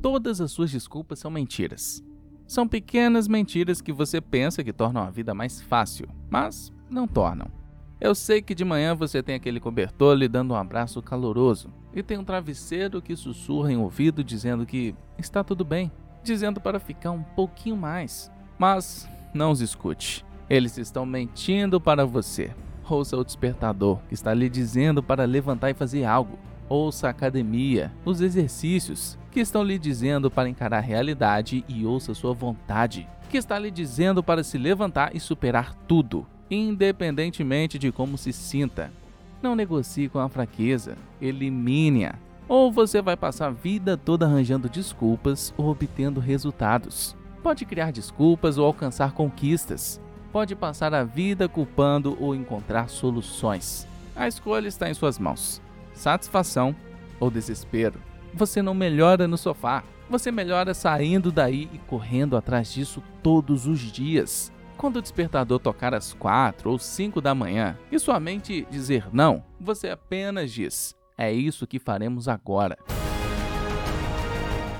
todas as suas desculpas são mentiras. São pequenas mentiras que você pensa que tornam a vida mais fácil, mas não tornam. Eu sei que de manhã você tem aquele cobertor lhe dando um abraço caloroso e tem um travesseiro que sussurra em ouvido dizendo que está tudo bem, dizendo para ficar um pouquinho mais. Mas não os escute. Eles estão mentindo para você. Ouça o despertador que está lhe dizendo para levantar e fazer algo. Ouça a academia, os exercícios que estão lhe dizendo para encarar a realidade e ouça sua vontade, que está lhe dizendo para se levantar e superar tudo, independentemente de como se sinta. Não negocie com a fraqueza, elimine-a. Ou você vai passar a vida toda arranjando desculpas ou obtendo resultados. Pode criar desculpas ou alcançar conquistas. Pode passar a vida culpando ou encontrar soluções. A escolha está em suas mãos satisfação ou desespero. Você não melhora no sofá, você melhora saindo daí e correndo atrás disso todos os dias. Quando o despertador tocar às quatro ou cinco da manhã e sua mente dizer não, você apenas diz: É isso que faremos agora.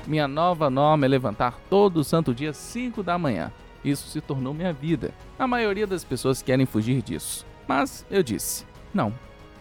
Minha nova norma é levantar todo santo dia 5 da manhã. Isso se tornou minha vida. A maioria das pessoas querem fugir disso. Mas eu disse: não,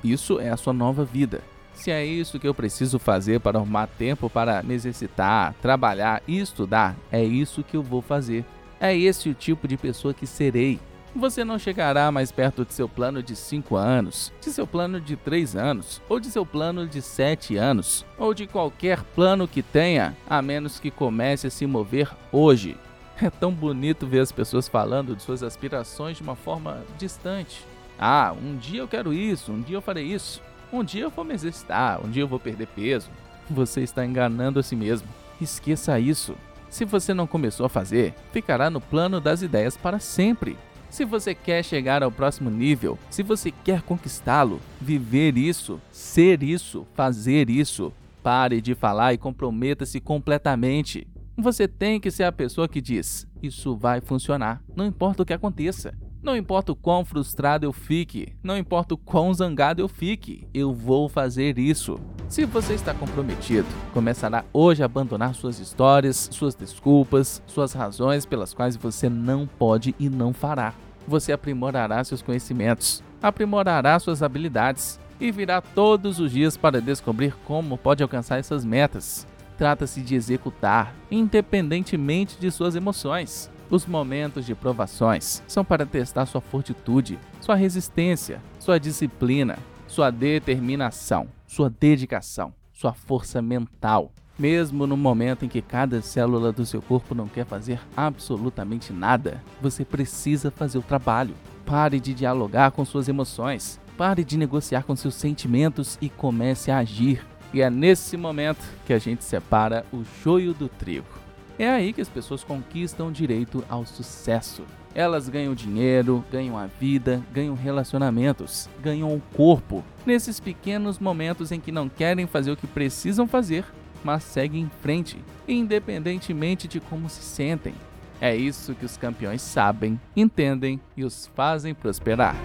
isso é a sua nova vida. Se é isso que eu preciso fazer para arrumar tempo para me exercitar, trabalhar e estudar, é isso que eu vou fazer. É esse o tipo de pessoa que serei. Você não chegará mais perto de seu plano de 5 anos, de seu plano de 3 anos, ou de seu plano de 7 anos, ou de qualquer plano que tenha, a menos que comece a se mover hoje. É tão bonito ver as pessoas falando de suas aspirações de uma forma distante. Ah, um dia eu quero isso, um dia eu farei isso, um dia eu vou me exercitar, um dia eu vou perder peso. Você está enganando a si mesmo. Esqueça isso. Se você não começou a fazer, ficará no plano das ideias para sempre. Se você quer chegar ao próximo nível, se você quer conquistá-lo, viver isso, ser isso, fazer isso, pare de falar e comprometa-se completamente. Você tem que ser a pessoa que diz: Isso vai funcionar, não importa o que aconteça. Não importa o quão frustrado eu fique, não importa o quão zangado eu fique, eu vou fazer isso. Se você está comprometido, começará hoje a abandonar suas histórias, suas desculpas, suas razões pelas quais você não pode e não fará. Você aprimorará seus conhecimentos, aprimorará suas habilidades e virá todos os dias para descobrir como pode alcançar essas metas. Trata-se de executar, independentemente de suas emoções. Os momentos de provações são para testar sua fortitude, sua resistência, sua disciplina, sua determinação, sua dedicação, sua força mental. Mesmo no momento em que cada célula do seu corpo não quer fazer absolutamente nada, você precisa fazer o trabalho. Pare de dialogar com suas emoções, pare de negociar com seus sentimentos e comece a agir. E é nesse momento que a gente separa o joio do trigo. É aí que as pessoas conquistam o direito ao sucesso. Elas ganham dinheiro, ganham a vida, ganham relacionamentos, ganham o corpo. Nesses pequenos momentos em que não querem fazer o que precisam fazer, mas seguem em frente, independentemente de como se sentem. É isso que os campeões sabem, entendem e os fazem prosperar.